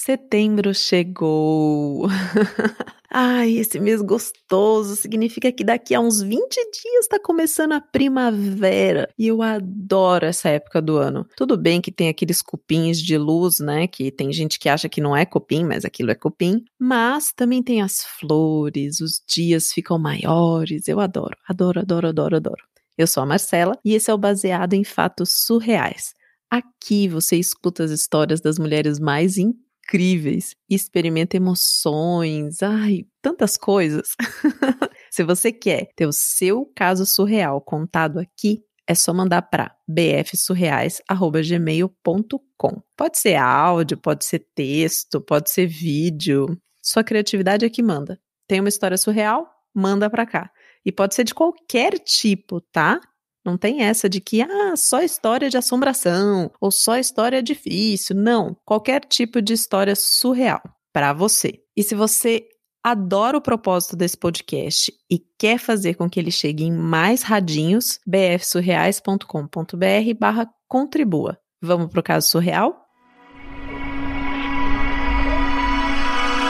Setembro chegou. Ai, esse mês gostoso significa que daqui a uns 20 dias está começando a primavera. E eu adoro essa época do ano. Tudo bem que tem aqueles cupins de luz, né? Que tem gente que acha que não é cupim, mas aquilo é cupim. Mas também tem as flores, os dias ficam maiores. Eu adoro, adoro, adoro, adoro, adoro. Eu sou a Marcela e esse é o Baseado em Fatos Surreais. Aqui você escuta as histórias das mulheres mais incríveis incríveis, experimenta emoções, ai, tantas coisas. Se você quer ter o seu caso surreal contado aqui, é só mandar para bfsurreais@gmail.com. Pode ser áudio, pode ser texto, pode ser vídeo. Sua criatividade é que manda. Tem uma história surreal? Manda para cá. E pode ser de qualquer tipo, tá? Não tem essa de que, ah, só história de assombração ou só história difícil. Não, qualquer tipo de história surreal para você. E se você adora o propósito desse podcast e quer fazer com que ele chegue em mais radinhos, bfsurreais.com.br barra contribua. Vamos para o caso surreal?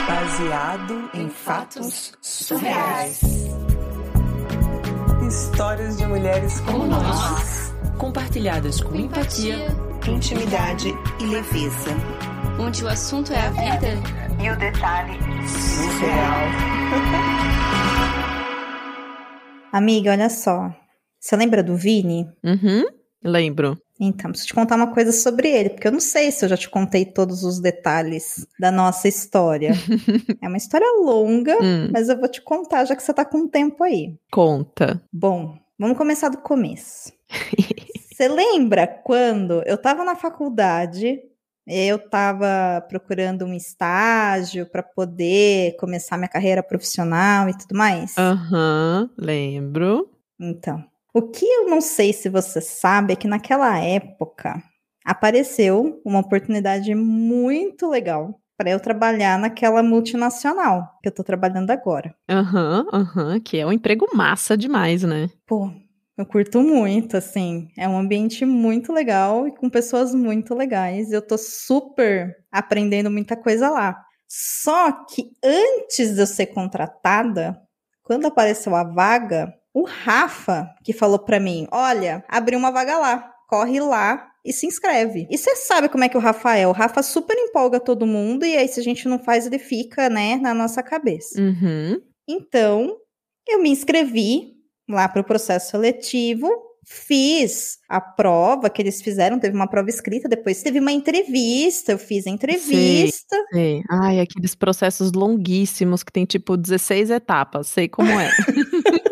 Baseado em fatos surreais. Histórias de mulheres como, como nós, compartilhadas com empatia, intimidade e leveza. Onde o assunto é a vida e o detalhe surreal. Amiga, olha só. Você lembra do Vini? Uhum, lembro. Então, preciso te contar uma coisa sobre ele, porque eu não sei se eu já te contei todos os detalhes da nossa história. é uma história longa, hum. mas eu vou te contar já que você tá com tempo aí. Conta. Bom, vamos começar do começo. Você lembra quando eu tava na faculdade, eu tava procurando um estágio para poder começar minha carreira profissional e tudo mais? Aham, uhum, lembro. Então, o que eu não sei se você sabe é que naquela época apareceu uma oportunidade muito legal para eu trabalhar naquela multinacional que eu tô trabalhando agora. Aham, uhum, aham, uhum, que é um emprego massa demais, né? Pô, eu curto muito, assim. É um ambiente muito legal e com pessoas muito legais. Eu tô super aprendendo muita coisa lá. Só que antes de eu ser contratada, quando apareceu a vaga, o Rafa que falou para mim: olha, abriu uma vaga lá, corre lá e se inscreve. E você sabe como é que o Rafa é? O Rafa super empolga todo mundo e aí se a gente não faz, ele fica, né, na nossa cabeça. Uhum. Então, eu me inscrevi lá para o processo seletivo, fiz a prova que eles fizeram, teve uma prova escrita, depois teve uma entrevista, eu fiz a entrevista. Sei, sei. Ai, aqueles processos longuíssimos que tem tipo 16 etapas, sei como é.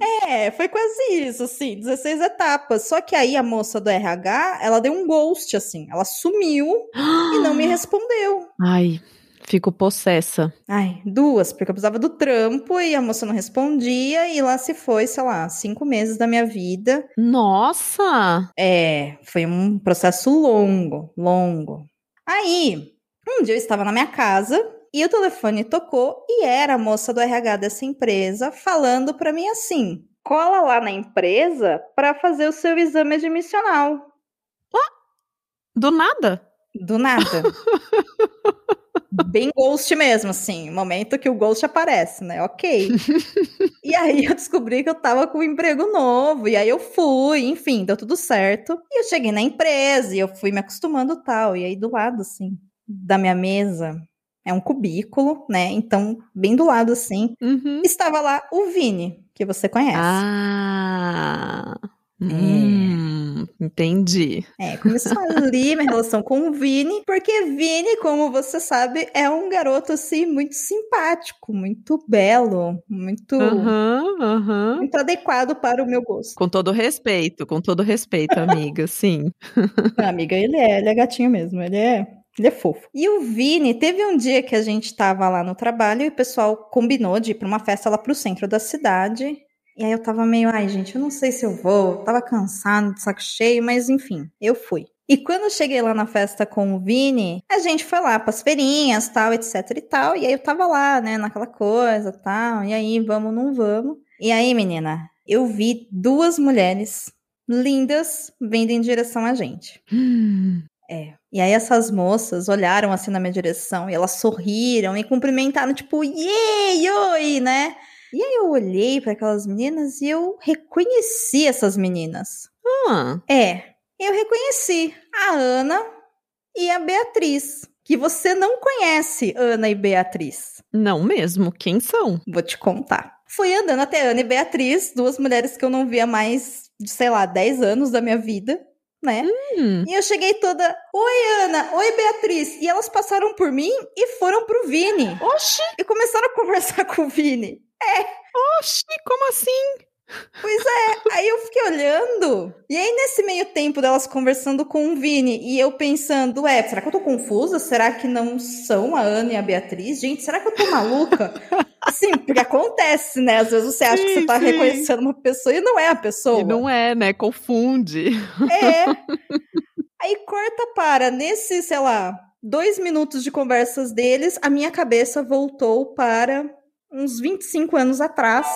É, foi quase isso, assim, 16 etapas. Só que aí a moça do RH, ela deu um ghost, assim, ela sumiu e não me respondeu. Ai, fico possessa. Ai, duas, porque eu precisava do trampo e a moça não respondia e lá se foi, sei lá, cinco meses da minha vida. Nossa! É, foi um processo longo, longo. Aí, um dia eu estava na minha casa e o telefone tocou e era a moça do RH dessa empresa falando para mim assim: cola lá na empresa para fazer o seu exame admissional. Ué? Do nada? Do nada. Bem ghost mesmo, assim. Momento que o ghost aparece, né? Ok. e aí eu descobri que eu tava com um emprego novo. E aí eu fui, enfim, deu tudo certo. E eu cheguei na empresa e eu fui me acostumando tal. E aí do lado, assim, da minha mesa, é um cubículo, né? Então, bem do lado assim, uhum. estava lá o Vini, que você conhece. Ah. É. Hum, entendi. É, começou ali minha relação com o Vini, porque Vini, como você sabe, é um garoto assim muito simpático, muito belo, muito, uhum, uhum. muito adequado para o meu gosto. Com todo respeito, com todo respeito, amiga, sim. amiga, ele é, ele é gatinho mesmo, ele é ele é fofo. E o Vini, teve um dia que a gente tava lá no trabalho e o pessoal combinou de ir pra uma festa lá pro centro da cidade. E aí eu tava meio, ai gente, eu não sei se eu vou, eu tava cansado, de saco cheio, mas enfim, eu fui. E quando eu cheguei lá na festa com o Vini, a gente foi lá pras feirinhas, tal, etc e tal. E aí eu tava lá, né, naquela coisa, tal. E aí, vamos, não vamos. E aí, menina, eu vi duas mulheres lindas vindo em direção a gente. Hum. É. E aí essas moças olharam assim na minha direção e elas sorriram e cumprimentaram, tipo, yay, oi, né? E aí eu olhei para aquelas meninas e eu reconheci essas meninas. Ah, É, eu reconheci a Ana e a Beatriz, que você não conhece, Ana e Beatriz. não mesmo. Quem são? Vou te contar. Fui andando até Ana e Beatriz, duas mulheres que eu não via mais de, sei lá, 10 anos da minha vida, né? Hum, E eu cheguei toda, oi Ana, oi Beatriz. E elas passaram por mim e foram pro Vini. oxi, E começaram a conversar com o Vini. oxi, como assim? Aí eu fiquei olhando. E aí, nesse meio tempo delas conversando com o Vini, e eu pensando, ué, será que eu tô confusa? Será que não são a Ana e a Beatriz? Gente, será que eu tô maluca? Assim, porque acontece, né? Às vezes você acha que Sim, você tá sim. reconhecendo uma pessoa e não é a pessoa. E não é, né? Confunde. É. Aí corta para, nesse, sei lá, dois minutos de conversas deles, a minha cabeça voltou para uns 25 anos atrás.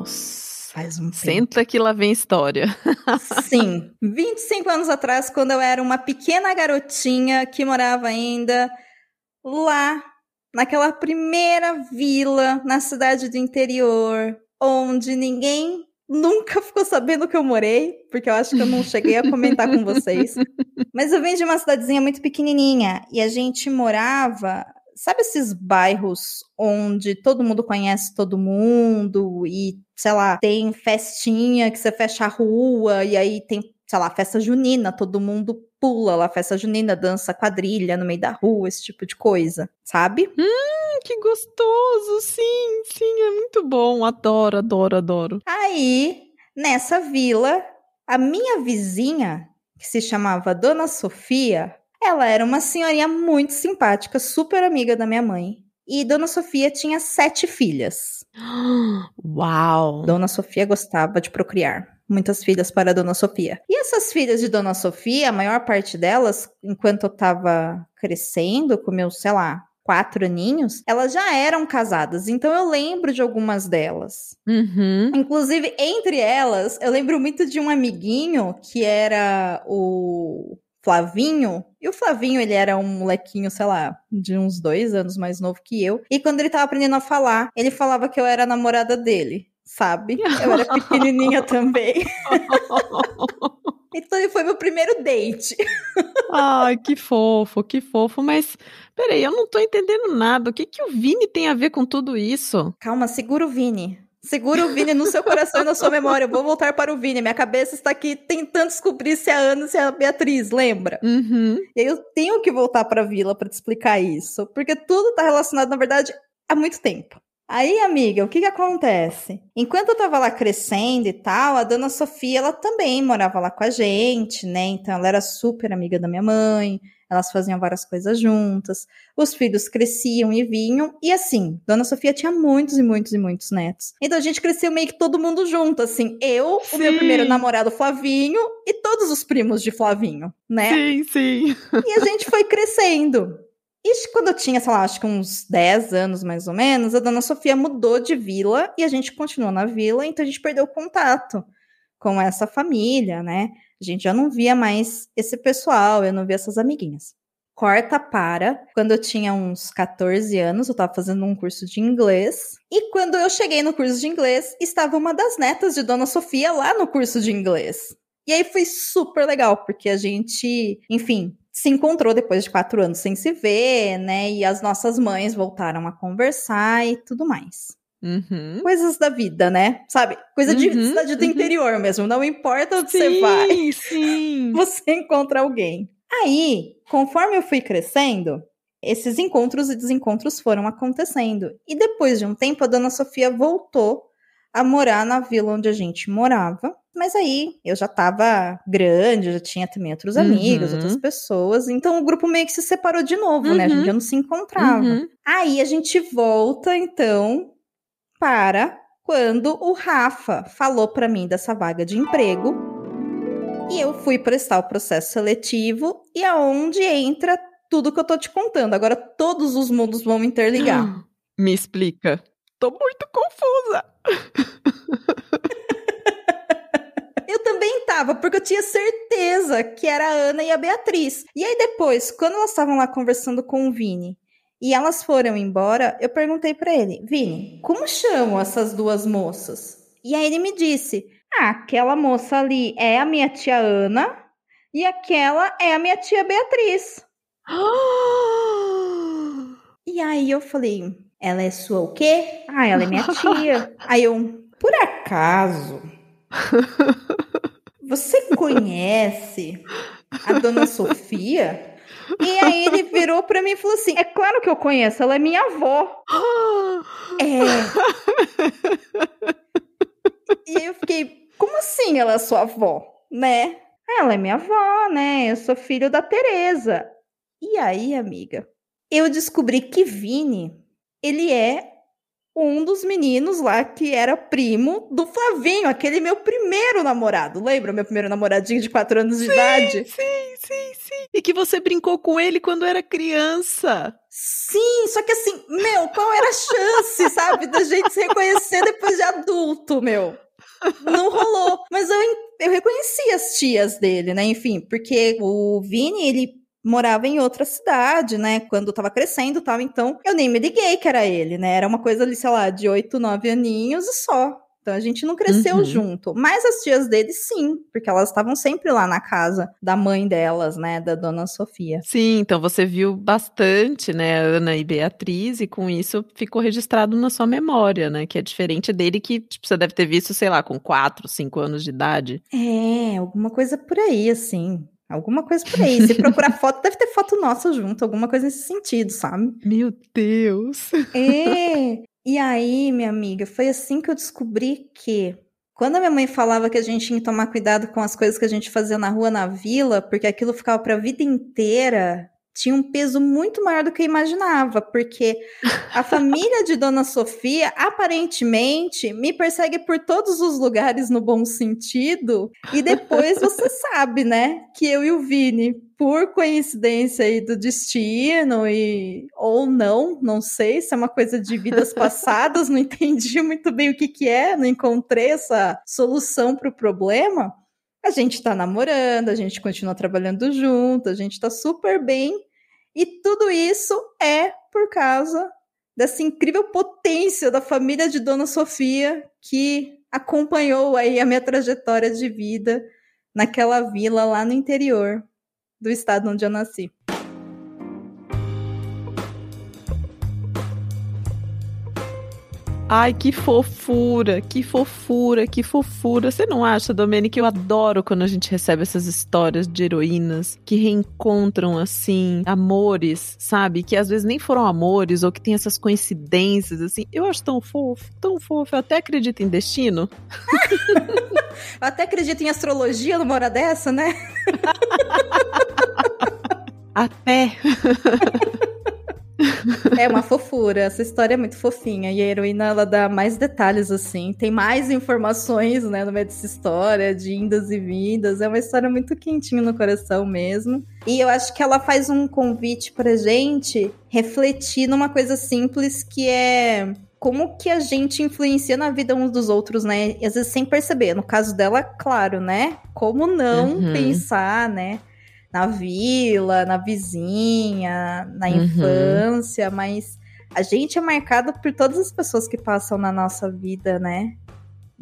Nossa. Faz um tempo. Senta que lá vem história. Sim, 25 anos atrás, quando eu era uma pequena garotinha que morava ainda lá, naquela primeira vila na cidade do interior, onde ninguém nunca ficou sabendo que eu morei, porque eu acho que eu não cheguei a comentar com vocês. Mas eu venho de uma cidadezinha muito pequenininha e a gente morava. Sabe esses bairros onde todo mundo conhece todo mundo e, sei lá, tem festinha que você fecha a rua e aí tem, sei lá, festa junina, todo mundo pula lá, festa junina, dança quadrilha no meio da rua, esse tipo de coisa, sabe? Que gostoso, sim, sim, é muito bom. Adoro, adoro, adoro. Aí, nessa vila, a minha vizinha, que se chamava Dona Sofia, ela era uma senhorinha muito simpática, super amiga da minha mãe. E Dona Sofia tinha sete filhas. Uau. Dona Sofia gostava de procriar. Muitas filhas para Dona Sofia. E essas filhas de Dona Sofia, a maior parte delas, enquanto eu tava crescendo, com meus, sei lá, quatro aninhos, elas já eram casadas. Então eu lembro de algumas delas. Uhum. Inclusive, entre elas, eu lembro muito de um amiguinho que era o Flavinho. E o Flavinho, ele era um molequinho, sei lá, de uns dois anos mais novo que eu. E quando ele tava aprendendo a falar, ele falava que eu era a namorada dele, sabe? Eu era pequenininha também. Então ele foi meu primeiro date. Ai, que fofo, que fofo. Mas, peraí, eu não tô entendendo nada. O que, que o Vini tem a ver com tudo isso? Calma, segura o Vini. Segura o Vini no seu coração e na sua memória. Eu vou voltar para o Vini. Minha cabeça está aqui tentando descobrir se é a Ana se é a Beatriz, lembra? Uhum. E aí eu tenho que voltar para a vila para te explicar isso, porque tudo tá relacionado, na verdade, há muito tempo. Aí, amiga, o que que acontece? Enquanto eu tava lá crescendo e tal, a dona Sofia, ela também morava lá com a gente, né? Então ela era super amiga da minha mãe, elas faziam várias coisas juntas, os filhos cresciam e vinham, e assim, dona Sofia tinha muitos e muitos e muitos netos. Então a gente cresceu meio que todo mundo junto, assim, eu, o meu Sim. primeiro namorado Flavinho e todos os primos de Flavinho, né? Sim, sim. E a gente foi crescendo. E quando eu tinha, sei lá, acho que uns 10 anos mais ou menos, a dona Sofia mudou de vila e a gente continuou na vila, então a gente perdeu o contato com essa família, né? A gente já não via mais esse pessoal, eu não via essas amiguinhas. Corta para quando eu tinha uns 14 anos, eu tava fazendo um curso de inglês. E quando eu cheguei no curso de inglês, estava uma das netas de Dona Sofia lá no curso de inglês. E aí foi super legal, porque a gente, enfim, se encontrou depois de quatro anos sem se ver, né? E as nossas mães voltaram a conversar e tudo mais. Uhum. Coisas da vida, né? Sabe? Coisa de Uhum, cidade do uhum. interior mesmo. Não importa onde você Sim, vai, sim. você encontra alguém. Aí, conforme eu fui crescendo, esses encontros e desencontros foram acontecendo. E depois de um tempo, a dona Sofia voltou a morar na vila onde a gente morava. Mas aí eu já tava grande, já tinha também outros amigos, Uhum. outras pessoas. Então o grupo meio que se separou de novo, né? A Uhum. gente já não se encontrava. Uhum. Aí a gente volta, então, para quando o Rafa falou para mim dessa vaga de emprego. E eu fui prestar o processo seletivo e aonde entra tudo que eu tô te contando. Agora todos os mundos vão interligar. Me explica. Tô muito confusa. Eu também tava, porque eu tinha certeza que era a Ana e a Beatriz. E aí depois, quando elas estavam lá conversando com o Vini, e elas foram embora, eu perguntei para ele, Vini, como chamam essas duas moças? E aí ele me disse, ah, aquela moça ali é a minha tia Ana e aquela é a minha tia Beatriz. E aí eu falei, ela é sua o quê? Ah, ela é minha tia. aí eu, por acaso, você conhece a dona Sofia? E aí ele virou pra mim e falou assim: É claro que eu conheço, ela é minha avó. é. E eu fiquei, como assim ela é sua avó? Né? Ela é minha avó, né? Eu sou filho da Tereza. E aí, amiga, eu descobri que Vini, ele é um dos meninos lá que era primo do Flavinho, aquele meu primeiro namorado. Lembra meu primeiro namoradinho de 4 anos de sim, idade? Sim, sim, sim. E que você brincou com ele quando era criança. Sim, só que assim, meu, qual era a chance, sabe, da gente se reconhecer depois de adulto, meu? Não rolou. Mas eu, eu reconheci as tias dele, né? Enfim, porque o Vini, ele morava em outra cidade, né? Quando tava crescendo e tal. Então, eu nem me liguei que era ele, né? Era uma coisa ali, sei lá, de oito, nove aninhos e só. Então a gente não cresceu Uhum. junto. Mas as tias dele, sim, porque elas estavam sempre lá na casa da mãe delas, né? Da dona Sofia. Sim, então você viu bastante, né, Ana e Beatriz, e com isso ficou registrado na sua memória, né? Que é diferente dele que tipo, você deve ter visto, sei lá, com quatro, cinco anos de idade. É, alguma coisa por aí, assim. Alguma coisa por aí. Se procurar foto, deve ter foto nossa junto, alguma coisa nesse sentido, sabe? Meu Deus! É. E aí, minha amiga, foi assim que eu descobri que quando a minha mãe falava que a gente tinha que tomar cuidado com as coisas que a gente fazia na rua, na vila, porque aquilo ficava para a vida inteira, tinha um peso muito maior do que eu imaginava, porque a família de Dona Sofia aparentemente me persegue por todos os lugares no bom sentido, e depois você sabe, né, que eu e o Vini, por coincidência aí do destino e ou não, não sei se é uma coisa de vidas passadas, não entendi muito bem o que que é, não encontrei essa solução para o problema. A gente tá namorando, a gente continua trabalhando junto, a gente tá super bem. E tudo isso é por causa dessa incrível potência da família de Dona Sofia que acompanhou aí a minha trajetória de vida naquela vila lá no interior do estado onde eu nasci. Ai, que fofura, que fofura, que fofura. Você não acha, Domênica, que eu adoro quando a gente recebe essas histórias de heroínas que reencontram, assim, amores, sabe? Que às vezes nem foram amores ou que tem essas coincidências, assim. Eu acho tão fofo, tão fofo. Eu até acredito em destino. Eu até acredito em astrologia numa hora dessa, né? Até. É uma fofura, essa história é muito fofinha. E a heroína, ela dá mais detalhes, assim. Tem mais informações, né, no meio dessa história, de indas e vindas. É uma história muito quentinha no coração mesmo. E eu acho que ela faz um convite pra gente refletir numa coisa simples que é como que a gente influencia na vida uns dos outros, né? E às vezes sem perceber. No caso dela, claro, né? Como não Uhum. pensar, né? Na vila, na vizinha, na Uhum. infância, mas a gente é marcado por todas as pessoas que passam na nossa vida, né?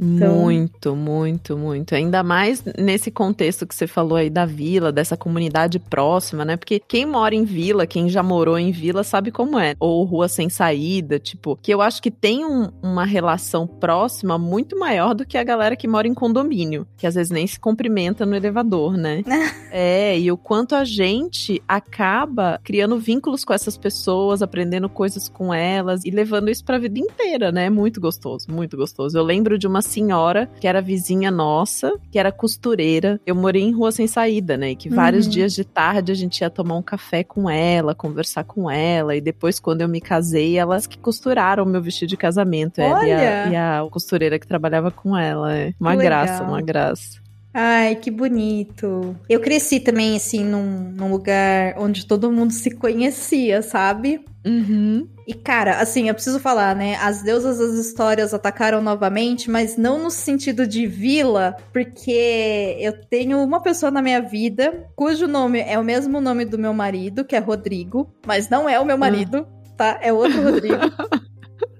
Então- Muito, muito, muito. Ainda mais nesse contexto que você falou aí da vila, dessa comunidade próxima, né? Porque quem mora em vila, quem já morou em vila, sabe como é. Ou rua sem saída, tipo, que eu acho que tem um- uma relação próxima muito maior do que a galera que mora em condomínio, que às vezes nem se cumprimenta no elevador, né? é, e o quanto a gente acaba criando vínculos com essas pessoas, aprendendo coisas com elas e levando isso pra vida inteira, né? É muito gostoso, muito gostoso. Eu lembro de uma senhora que era vizinha nossa, que era costureira. Eu morei em rua sem saída, né? E que vários Uhum. dias de tarde a gente ia tomar um café com ela, conversar com ela. E depois, quando eu me casei, elas que costuraram o meu vestido de casamento. Ela e a, Olha! e a costureira que trabalhava com ela. É. Uma graça, uma graça. Ai, que bonito. Eu cresci também, assim, num, num lugar onde todo mundo se conhecia, sabe? Uhum. E, cara, assim, eu preciso falar, né? As deusas das histórias atacaram novamente, mas não no sentido de vila, porque eu tenho uma pessoa na minha vida cujo nome é o mesmo nome do meu marido, que é Rodrigo, mas não é o meu marido, tá? É outro Rodrigo.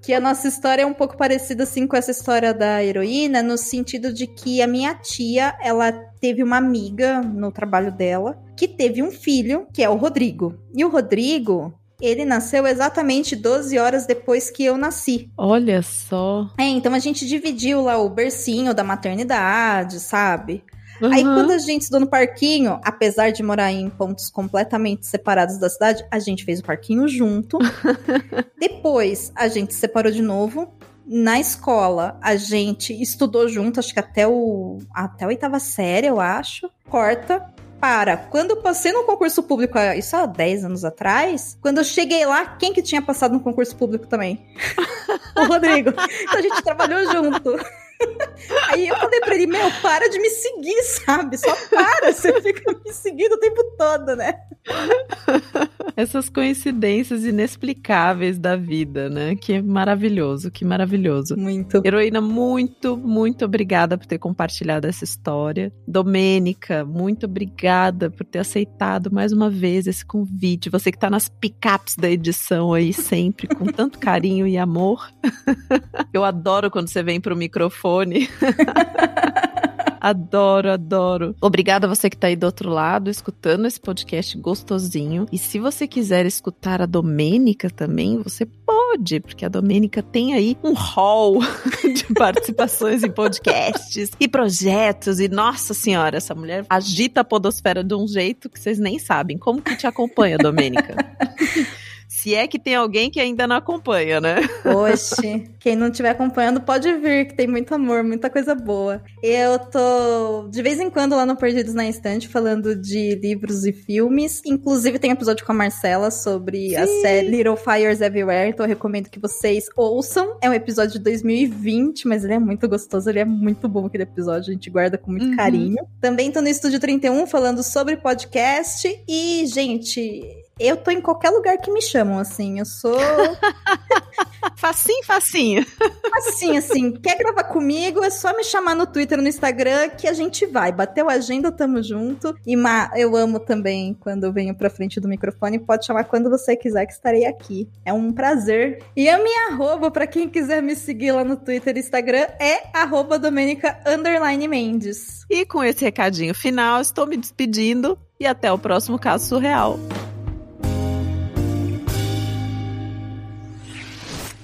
que a nossa história é um pouco parecida assim com essa história da heroína, no sentido de que a minha tia, ela teve uma amiga no trabalho dela que teve um filho, que é o Rodrigo. E o Rodrigo, ele nasceu exatamente 12 horas depois que eu nasci. Olha só. É, então a gente dividiu lá o bercinho da maternidade, sabe? Aí Uhum. quando a gente estudou no parquinho, apesar de morar em pontos completamente separados da cidade, a gente fez o parquinho junto. Depois a gente se separou de novo. Na escola, a gente estudou junto, acho que até o até a oitava série, eu acho. Corta. Para, quando eu passei no concurso público, isso há 10 anos atrás, quando eu cheguei lá, quem que tinha passado no concurso público também? o Rodrigo. Então a gente trabalhou junto. Aí eu falei pra ele, meu, para de me seguir, sabe? Só para, você fica me seguindo o tempo todo, né? Essas coincidências inexplicáveis da vida, né? Que maravilhoso, que maravilhoso. Muito. Heroína, muito, muito obrigada por ter compartilhado essa história. Domênica, muito obrigada por ter aceitado mais uma vez esse convite. Você que tá nas picapes da edição aí sempre, com tanto carinho e amor. Eu adoro quando você vem pro microfone. Adoro, adoro. Obrigada a você que tá aí do outro lado, escutando esse podcast gostosinho. E se você quiser escutar a Domênica também, você pode, porque a Domênica tem aí um hall de participações em podcasts e projetos. E nossa senhora, essa mulher agita a podosfera de um jeito que vocês nem sabem. Como que te acompanha, Domênica? Se é que tem alguém que ainda não acompanha, né? Oxe, quem não estiver acompanhando pode vir, que tem muito amor, muita coisa boa. Eu tô de vez em quando lá no Perdidos na Estante falando de livros e filmes. Inclusive tem um episódio com a Marcela sobre a série Little Fires Everywhere, então eu recomendo que vocês ouçam. É um episódio de 2020, mas ele é muito gostoso, ele é muito bom aquele episódio, a gente guarda com muito Uhum. carinho. Também tô no Estúdio 31 falando sobre podcast e, gente, eu tô em qualquer lugar que me chamam, assim. Eu sou Facinho, facinho. Assim, assim, quer gravar comigo? É só me chamar no Twitter, no Instagram, que a gente vai. Bateu a agenda, tamo junto. E Ma, eu amo também quando eu venho pra frente do microfone. Pode chamar quando você quiser, que estarei aqui. É um prazer. E a minha arroba, pra quem quiser me seguir lá no Twitter e Instagram, é arroba Domenica underline Mendes. E com esse recadinho final, estou me despedindo e até o próximo caso surreal.